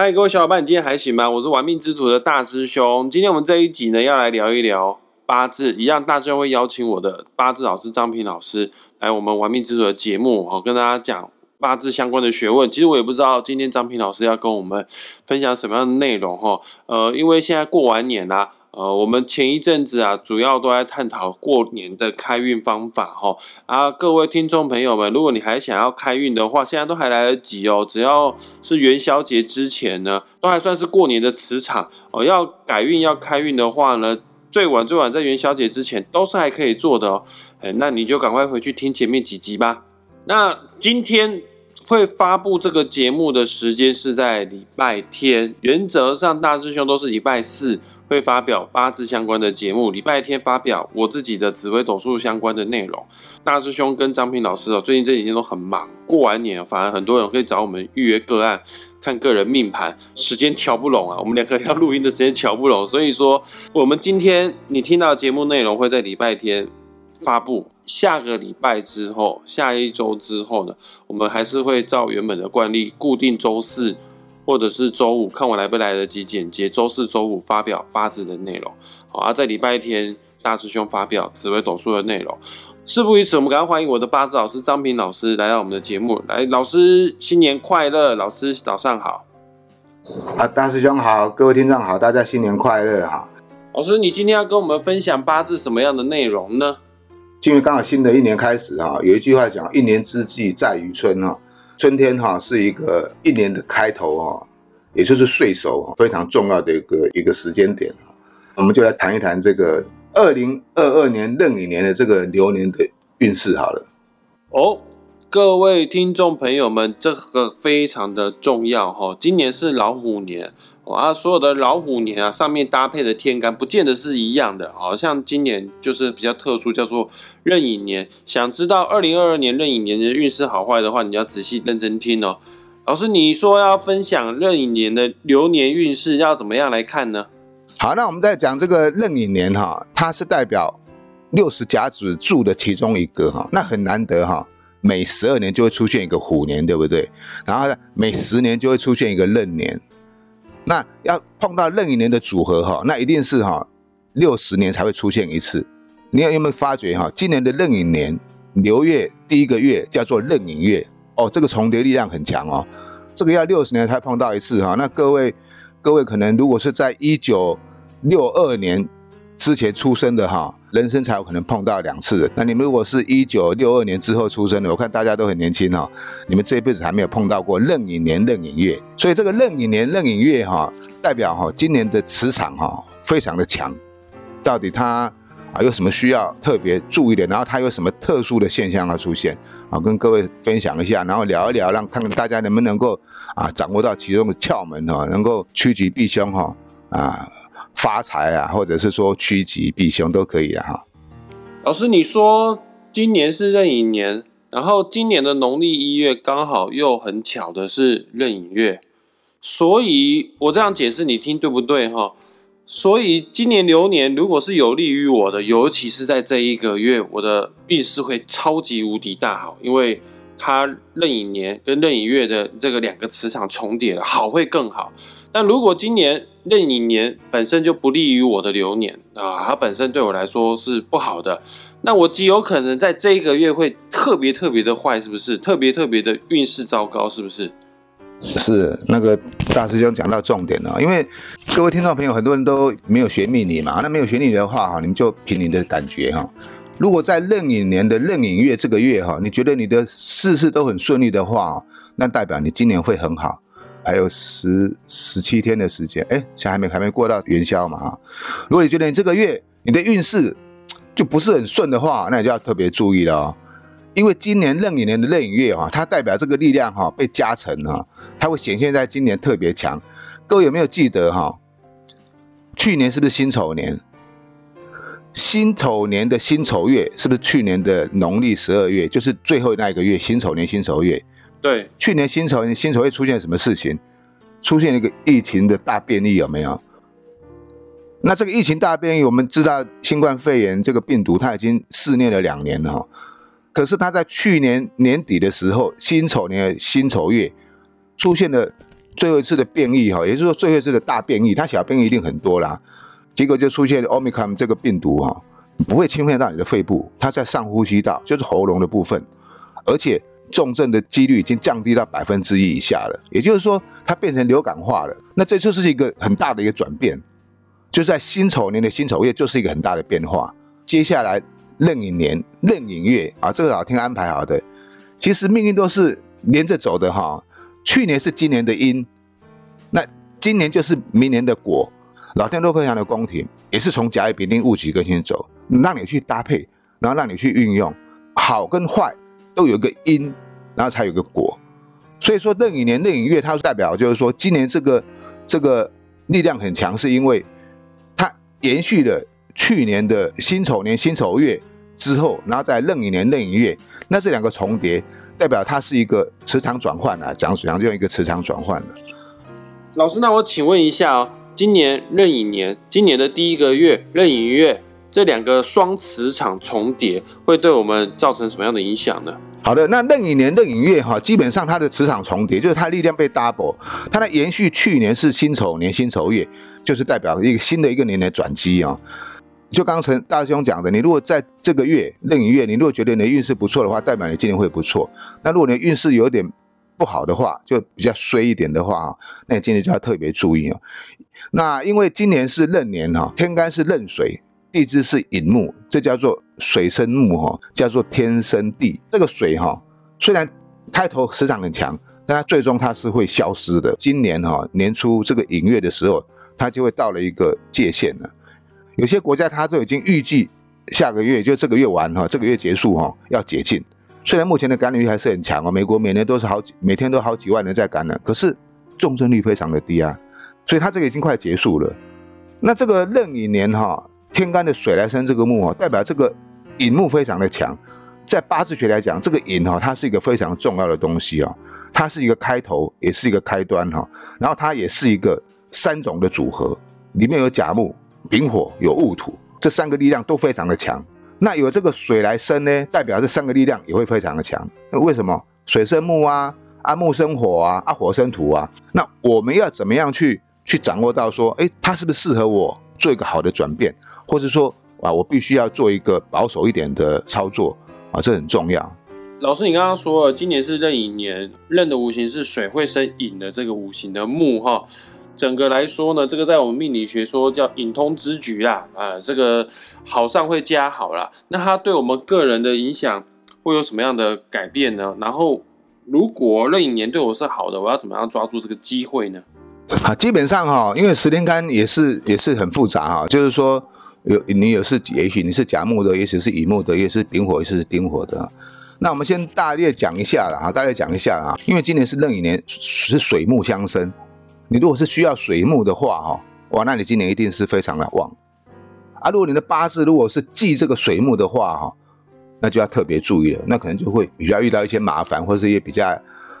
嗨，各位小伙伴，你今天还行吗？我是玩命之徒的大师兄。今天我们这一集呢，要来聊一聊八字。一样，大师兄会邀请我的八字老师张平老师来我们玩命之徒的节目，哦，跟大家讲八字相关的学问。其实我也不知道今天张平老师要跟我们分享什么样的内容，哈。呃，因为现在过完年啦。呃，我们前一阵子啊，主要都在探讨过年的开运方法哈。啊，各位听众朋友们，如果你还想要开运的话，现在都还来得及哦。只要是元宵节之前呢，都还算是过年的磁场哦。要改运要开运的话呢，最晚最晚在元宵节之前都是还可以做的哦。哎，那你就赶快回去听前面几集吧。那今天。会发布这个节目的时间是在礼拜天，原则上大师兄都是礼拜四会发表八字相关的节目，礼拜天发表我自己的紫微斗数相关的内容。大师兄跟张平老师哦，最近这几天都很忙，过完年反而很多人可以找我们预约个案看个人命盘，时间调不拢啊，我们两个要录音的时间调不拢，所以说我们今天你听到节目内容会在礼拜天。发布下个礼拜之后，下一周之后呢，我们还是会照原本的惯例，固定周四或者是周五，看我来不来得及剪接。周四周五发表八字的内容，好啊，在礼拜天大师兄发表紫微斗数的内容。事不宜迟，我们赶快欢迎我的八字老师张平老师来到我们的节目。来，老师新年快乐！老师早上好。啊，大师兄好，各位听众好，大家新年快乐哈。老师，你今天要跟我们分享八字什么样的内容呢？因为刚好新的一年开始哈，有一句话讲“一年之计在于春”哈，春天哈是一个一年的开头哈，也就是岁首非常重要的一个一个时间点啊我们就来谈一谈这个二零二二年壬寅年的这个流年的运势好了。哦。各位听众朋友们，这个非常的重要哈。今年是老虎年，啊，所有的老虎年啊，上面搭配的天干不见得是一样的，好像今年就是比较特殊，叫做壬寅年。想知道二零二二年壬寅年的运势好坏的话，你要仔细认真听哦。老师，你说要分享壬寅年的流年运势，要怎么样来看呢？好，那我们在讲这个壬寅年哈，它是代表六十甲子柱的其中一个哈，那很难得哈。每十二年就会出现一个虎年，对不对？然后呢，每十年就会出现一个壬年。那要碰到壬寅年的组合哈，那一定是哈六十年才会出现一次。你有有没有发觉哈？今年的壬寅年流月第一个月叫做壬寅月哦，这个重叠力量很强哦。这个要六十年才碰到一次哈。那各位各位可能如果是在一九六二年。之前出生的哈，人生才有可能碰到两次。那你们如果是一九六二年之后出生的，我看大家都很年轻哈，你们这一辈子还没有碰到过壬寅年、壬寅月。所以这个壬寅年、壬寅月哈，代表哈今年的磁场哈非常的强。到底它啊有什么需要特别注意的？然后它有什么特殊的现象要出现啊？跟各位分享一下，然后聊一聊，让看看大家能不能够啊掌握到其中的窍门哈，能够趋吉避凶哈啊。发财啊，或者是说趋吉避凶都可以啊。哈。老师，你说今年是壬寅年，然后今年的农历一月刚好又很巧的是壬寅月，所以我这样解释你听对不对哈？所以今年流年如果是有利于我的，尤其是在这一个月，我的运势会超级无敌大好，因为它壬寅年跟壬寅月的这个两个磁场重叠了，好会更好。但如果今年壬寅年本身就不利于我的流年啊，它本身对我来说是不好的，那我极有可能在这一个月会特别特别的坏，是不是？特别特别的运势糟糕，是不是？是那个大师兄讲到重点了，因为各位听众朋友很多人都没有学命理嘛，那没有学命理的话哈，你们就凭你的感觉哈。如果在壬寅年的壬寅月这个月哈，你觉得你的事事都很顺利的话，那代表你今年会很好。还有十十七天的时间，哎，现在还没还没过到元宵嘛哈。如果你觉得你这个月你的运势就不是很顺的话，那你就要特别注意了哦。因为今年壬寅年的壬寅月哈，它代表这个力量哈被加成了，它会显现在今年特别强。各位有没有记得哈？去年是不是辛丑年？辛丑年的辛丑月是不是去年的农历十二月？就是最后那一个月，辛丑年辛丑月。对，去年辛丑年，辛丑会出现什么事情？出现一个疫情的大变异，有没有？那这个疫情大变异，我们知道新冠肺炎这个病毒，它已经肆虐了两年了哈。可是它在去年年底的时候，辛丑年辛丑月出现了最后一次的变异哈，也就是说最后一次的大变异，它小变异一定很多啦。结果就出现 Omicron 这个病毒哈，不会侵犯到你的肺部，它在上呼吸道，就是喉咙的部分，而且重症的几率已经降低到百分之一以下了。也就是说，它变成流感化了。那这就是一个很大的一个转变，就在辛丑年的辛丑月就是一个很大的变化。接下来壬寅年、壬寅月啊，这个老天安排好的，其实命运都是连着走的哈。去年是今年的因，那今年就是明年的果。老天都非常的公平，也是从甲乙丙丁戊己庚辛走，让你去搭配，然后让你去运用，好跟坏都有一个因，然后才有个果。所以说壬寅年、壬寅月，它代表就是说今年这个这个力量很强，是因为它延续了去年的辛丑年、辛丑月之后，然后在壬寅年、壬寅月，那这两个重叠。代表它是一个磁场转换啊，讲讲就用一个磁场转换了。老师，那我请问一下哦，今年壬寅年，今年的第一个月壬寅月，这两个双磁场重叠，会对我们造成什么样的影响呢？好的，那壬寅年、壬寅月哈，基本上它的磁场重叠，就是它力量被 double，它的延续去年是辛丑年、辛丑月，就是代表一个新的一个年的转机啊。就刚才大师兄讲的，你如果在这个月壬寅月，你如果觉得你的运势不错的话，代表你今年会不错。那如果你的运势有点不好的话，就比较衰一点的话那你今年就要特别注意哦。那因为今年是壬年哈，天干是壬水，地支是寅木，这叫做水生木哈，叫做天生地。这个水哈，虽然开头磁场很强，但它最终它是会消失的。今年哈年初这个寅月的时候，它就会到了一个界限了。有些国家它都已经预计下个月就这个月完哈，这个月结束哈要解禁。虽然目前的感染率还是很强啊，美国每年都是好几每天都好几万人在感染，可是重症率非常的低啊，所以它这个已经快结束了。那这个壬寅年哈，天干的水来生这个木哦，代表这个寅木非常的强。在八字学来讲，这个寅哈，它是一个非常重要的东西哦，它是一个开头，也是一个开端哈。然后它也是一个三种的组合，里面有甲木。丙火有戊土，这三个力量都非常的强。那有这个水来生呢，代表这三个力量也会非常的强。那为什么水生木啊，啊木生火啊，啊火生土啊？那我们要怎么样去去掌握到说，哎，它是不是适合我做一个好的转变，或者说啊，我必须要做一个保守一点的操作啊？这很重要。老师，你刚刚说了，今年是壬寅年，壬的五行是水会生寅的这个五行的木哈。整个来说呢，这个在我们命理学说叫隐通之局啦，啊，这个好上会加好啦。那它对我们个人的影响会有什么样的改变呢？然后，如果壬寅年对我是好的，我要怎么样抓住这个机会呢？啊，基本上哈，因为十天干也是也是很复杂哈，就是说有你有是也许你是甲木的，也许是乙木的，也是丙火，也是丁火的。那我们先大略讲一下了啊，大略讲一下啊，因为今年是壬寅年，是水木相生。你如果是需要水木的话，哈，哇，那你今年一定是非常的旺啊。如果你的八字如果是忌这个水木的话，哈，那就要特别注意了，那可能就会比较遇到一些麻烦，或者是一些比较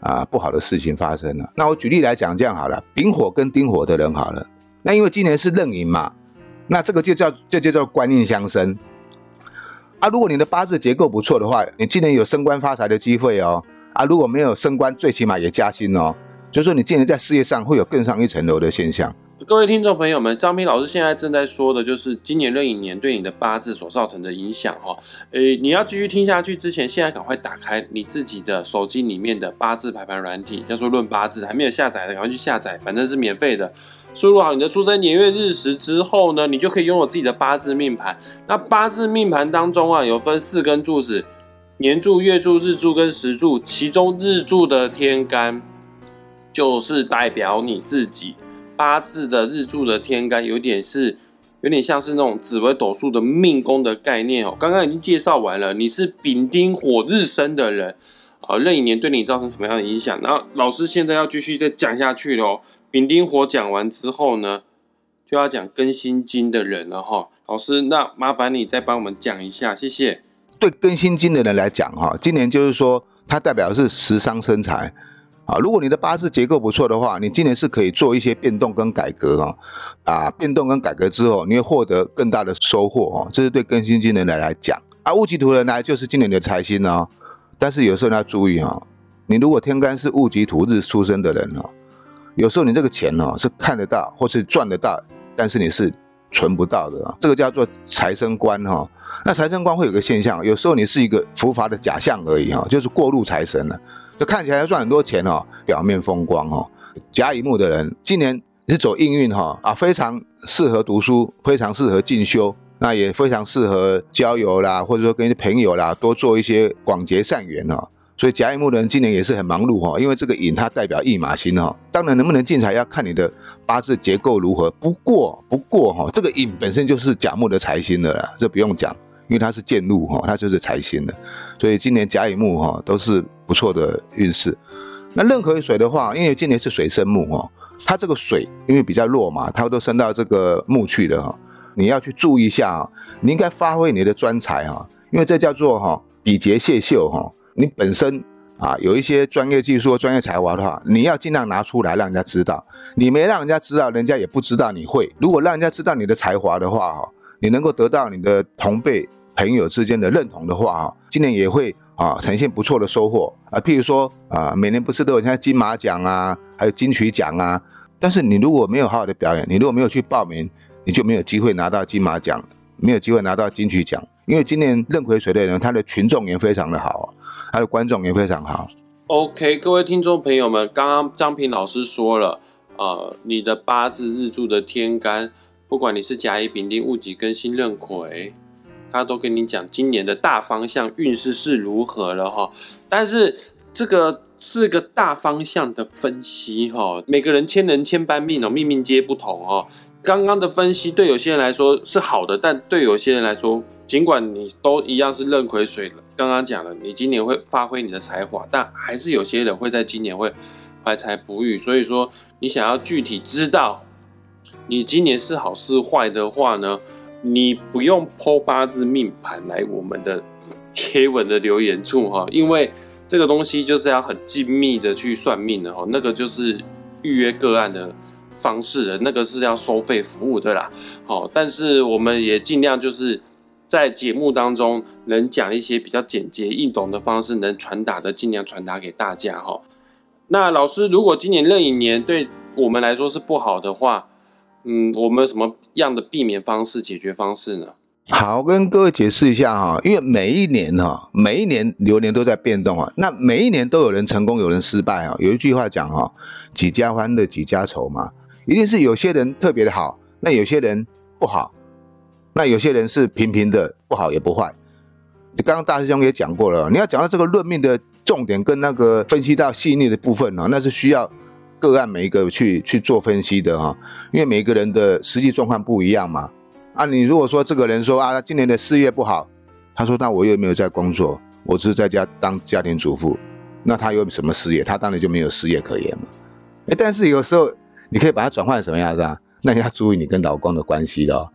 啊不好的事情发生了。那我举例来讲，这样好了，丙火跟丁火的人好了，那因为今年是壬寅嘛，那这个就叫这就叫官印相生啊。如果你的八字结构不错的话，你今年有升官发财的机会哦。啊，如果没有升官，最起码也加薪哦。就是说，你今年在事业上会有更上一层楼的现象。各位听众朋友们，张平老师现在正在说的就是今年壬寅年对你的八字所造成的影响哈。诶，你要继续听下去之前，现在赶快打开你自己的手机里面的八字排盘软体，叫做论八字，还没有下载的赶快去下载，反正是免费的。输入好你的出生年月日时之后呢，你就可以拥有自己的八字命盘。那八字命盘当中啊，有分四根柱子：年柱、月柱、日柱跟时柱，其中日柱的天干。就是代表你自己八字的日柱的天干，有点是有点像是那种紫微斗数的命宫的概念哦。刚刚已经介绍完了，你是丙丁火日生的人啊，壬寅年对你造成什么样的影响？然后老师现在要继续再讲下去喽。丙丁火讲完之后呢，就要讲庚辛金的人了哈。老师，那麻烦你再帮我们讲一下，谢谢。对庚辛金的人来讲哈，今年就是说，它代表是食伤生财。啊，如果你的八字结构不错的话，你今年是可以做一些变动跟改革啊，啊，变动跟改革之后，你会获得更大的收获哦。这是对庚辛金人来讲啊，戊己土人来就是今年的财星哦。但是有时候你要注意啊，你如果天干是戊己土日出生的人哦，有时候你这个钱哦是看得到或是赚得到，但是你是存不到的啊，这个叫做财生官哈。那财生官会有个现象，有时候你是一个浮华的假象而已哈，就是过路财神了，就看起来赚很多钱哦，表面风光哦。甲乙木的人今年是走应运哈啊，非常适合读书，非常适合进修，那也非常适合交友啦，或者说跟朋友啦多做一些广结善缘哦。所以甲乙木的人今年也是很忙碌哈，因为这个寅它代表驿马星哈，当然能不能进财要看你的八字结构如何。不过不过哈，这个寅本身就是甲木的财星的啦，这不用讲，因为它是建禄哈，它就是财星的，所以今年甲乙木哈都是不错的运势。那任何水的话，因为今年是水生木哦，它这个水因为比较弱嘛，它都升到这个木去了哈，你要去注意一下啊，你应该发挥你的专才哈，因为这叫做哈比劫泄秀哈。你本身啊有一些专业技术、专业才华的话，你要尽量拿出来让人家知道。你没让人家知道，人家也不知道你会。如果让人家知道你的才华的话，哈，你能够得到你的同辈朋友之间的认同的话，哈，今年也会啊呈现不错的收获啊。譬如说啊，每年不是都有像金马奖啊，还有金曲奖啊。但是你如果没有好好的表演，你如果没有去报名，你就没有机会拿到金马奖，没有机会拿到金曲奖。因为今年壬癸水的人，他的群众也非常的好。他的观众也非常好。OK，各位听众朋友们，刚刚张平老师说了，呃，你的八字日柱的天干，不管你是甲乙丙丁戊己庚辛壬癸，他都跟你讲今年的大方向运势是如何了哈。但是这个是个大方向的分析哈，每个人千人千般命哦，命命皆不同哦。刚刚的分析对有些人来说是好的，但对有些人来说，尽管你都一样是壬癸水了，刚刚讲了，你今年会发挥你的才华，但还是有些人会在今年会怀才不遇。所以说，你想要具体知道你今年是好是坏的话呢，你不用剖八字命盘来我们的贴文的留言处哈，因为这个东西就是要很精密的去算命的哈，那个就是预约个案的。方式的那个是要收费服务的啦，好，但是我们也尽量就是在节目当中能讲一些比较简洁易懂的方式，能传达的尽量传达给大家哈。那老师，如果今年壬寅年对我们来说是不好的话，嗯，我们什么样的避免方式、解决方式呢？好，跟各位解释一下哈，因为每一年哈，每一年流年都在变动啊，那每一年都有人成功，有人失败啊。有一句话讲哈，几家欢乐几家愁嘛。一定是有些人特别的好，那有些人不好，那有些人是平平的，不好也不坏。刚刚大师兄也讲过了，你要讲到这个论命的重点跟那个分析到细腻的部分呢，那是需要个案每一个去去做分析的哈，因为每一个人的实际状况不一样嘛。啊，你如果说这个人说啊，今年的事业不好，他说那我又没有在工作，我只是在家当家庭主妇，那他有什么事业？他当然就没有事业可言嘛。哎，但是有时候。你可以把它转换成什么样子啊？那你要注意你跟老公的关系了。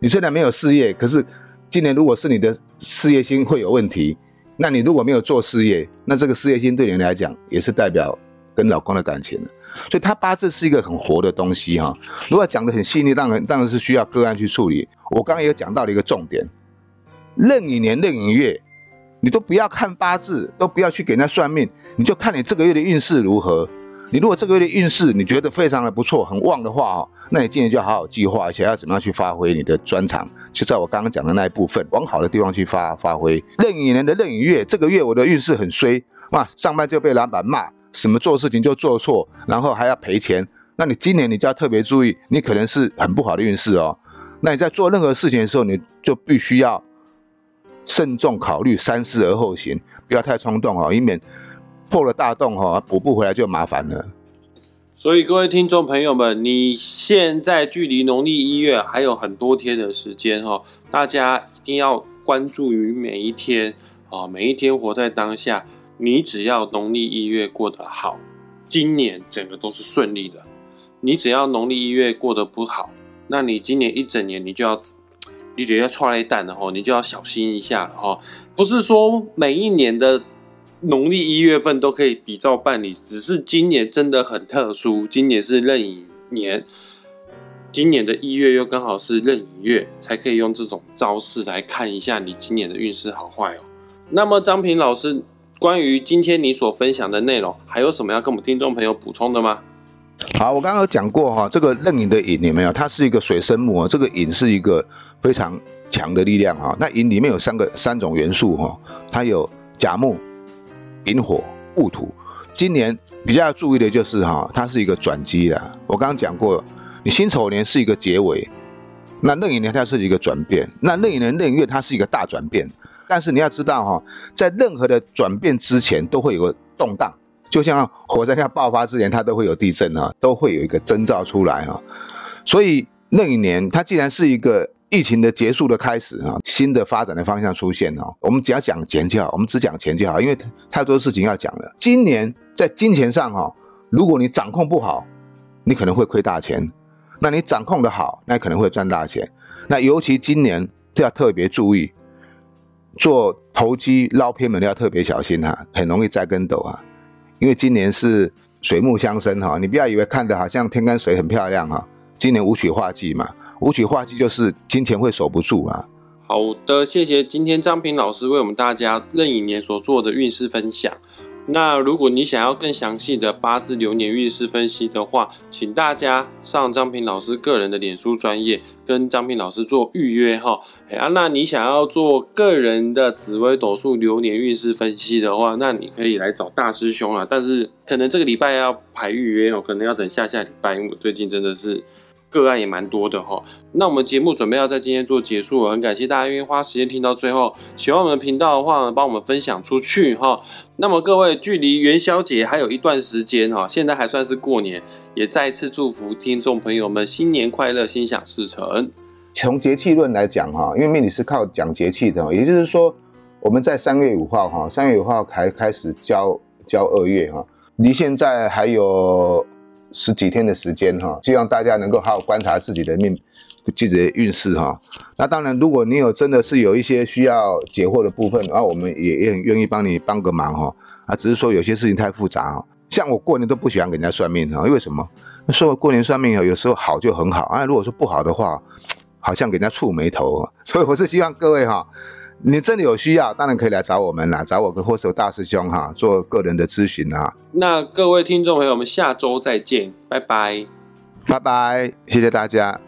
你虽然没有事业，可是今年如果是你的事业心会有问题，那你如果没有做事业，那这个事业心对你来讲也是代表跟老公的感情的。所以他八字是一个很活的东西哈。如果讲的很细腻，当然当然是需要个案去处理。我刚刚也讲到了一个重点：壬寅年、壬寅月，你都不要看八字，都不要去给人家算命，你就看你这个月的运势如何。你如果这个月的运势你觉得非常的不错，很旺的话哦，那你今年就好好计划一下，要怎么样去发挥你的专长，就在我刚刚讲的那一部分，往好的地方去发发挥。壬寅年的壬寅月，这个月我的运势很衰，哇，上班就被老板骂，什么做事情就做错，然后还要赔钱。那你今年你就要特别注意，你可能是很不好的运势哦。那你在做任何事情的时候，你就必须要慎重考虑，三思而后行，不要太冲动哦，以免。破了大洞哈，补不回来就麻烦了。所以各位听众朋友们，你现在距离农历一月还有很多天的时间哈，大家一定要关注于每一天啊，每一天活在当下。你只要农历一月过得好，今年整个都是顺利的。你只要农历一月过得不好，那你今年一整年你就要，你觉得要踹雷蛋的哈，你就要小心一下了哈。不是说每一年的。农历一月份都可以比照办理，只是今年真的很特殊，今年是壬寅年，今年的一月又刚好是壬寅月，才可以用这种招式来看一下你今年的运势好坏哦。那么张平老师，关于今天你所分享的内容，还有什么要跟我们听众朋友补充的吗？好，我刚刚讲过哈，这个壬寅的寅有没有？它是一个水生木哦，这个寅是一个非常强的力量哈。那寅里面有三个三种元素哈，它有甲木、丙火、戊土。今年比较要注意的就是哈，它是一个转机啦。我刚刚讲过，你辛丑年是一个结尾，那壬寅年它是一个转变，那壬寅年壬月它是一个大转变。但是你要知道哈，在任何的转变之前都会有个动荡，就像火山要爆发之前，它都会有地震啊，都会有一个征兆出来啊。所以那一年它既然是一个疫情的结束的开始啊，新的发展的方向出现哦，我们只要讲钱就好，我们只讲钱就好，因为太多事情要讲了。今年。在金钱上哈，如果你掌控不好，你可能会亏大钱；那你掌控的好，那可能会赚大钱。那尤其今年就要特别注意，做投机捞偏门要特别小心哈，很容易栽跟斗啊。因为今年是水木相生哈，你不要以为看的好像天干水很漂亮哈，今年五曲化忌嘛，五曲化忌就是金钱会守不住啊。好的，谢谢今天张平老师为我们大家壬寅年所做的运势分享。那如果你想要更详细的八字流年运势分析的话，请大家上张平老师个人的脸书专业跟张平老师做预约哈。哎啊，那你想要做个人的紫微斗数流年运势分析的话，那你可以来找大师兄了。但是可能这个礼拜要排预约哦，可能要等下下礼拜，因为我最近真的是。个案也蛮多的哈，那我们节目准备要在今天做结束了，很感谢大家愿意花时间听到最后。喜欢我们的频道的话，呢，帮我们分享出去哈。那么各位，距离元宵节还有一段时间哈，现在还算是过年，也再次祝福听众朋友们新年快乐，心想事成。从节气论来讲哈，因为命理是靠讲节气的，也就是说我们在三月五号哈，三月五号才开始交交二月哈，离现在还有。十几天的时间哈，希望大家能够好好观察自己的命，自己的运势哈。那当然，如果你有真的是有一些需要解惑的部分，那我们也也很愿意帮你帮个忙哈。啊，只是说有些事情太复杂。像我过年都不喜欢给人家算命哈，因为什么？说过年算命有时候好就很好啊，如果说不好的话，好像给人家触眉头。所以我是希望各位哈。你真的有需要，当然可以来找我们啦，找我跟或是大师兄哈，做个人的咨询啊。那各位听众朋友，我们下周再见，拜拜，拜拜，谢谢大家。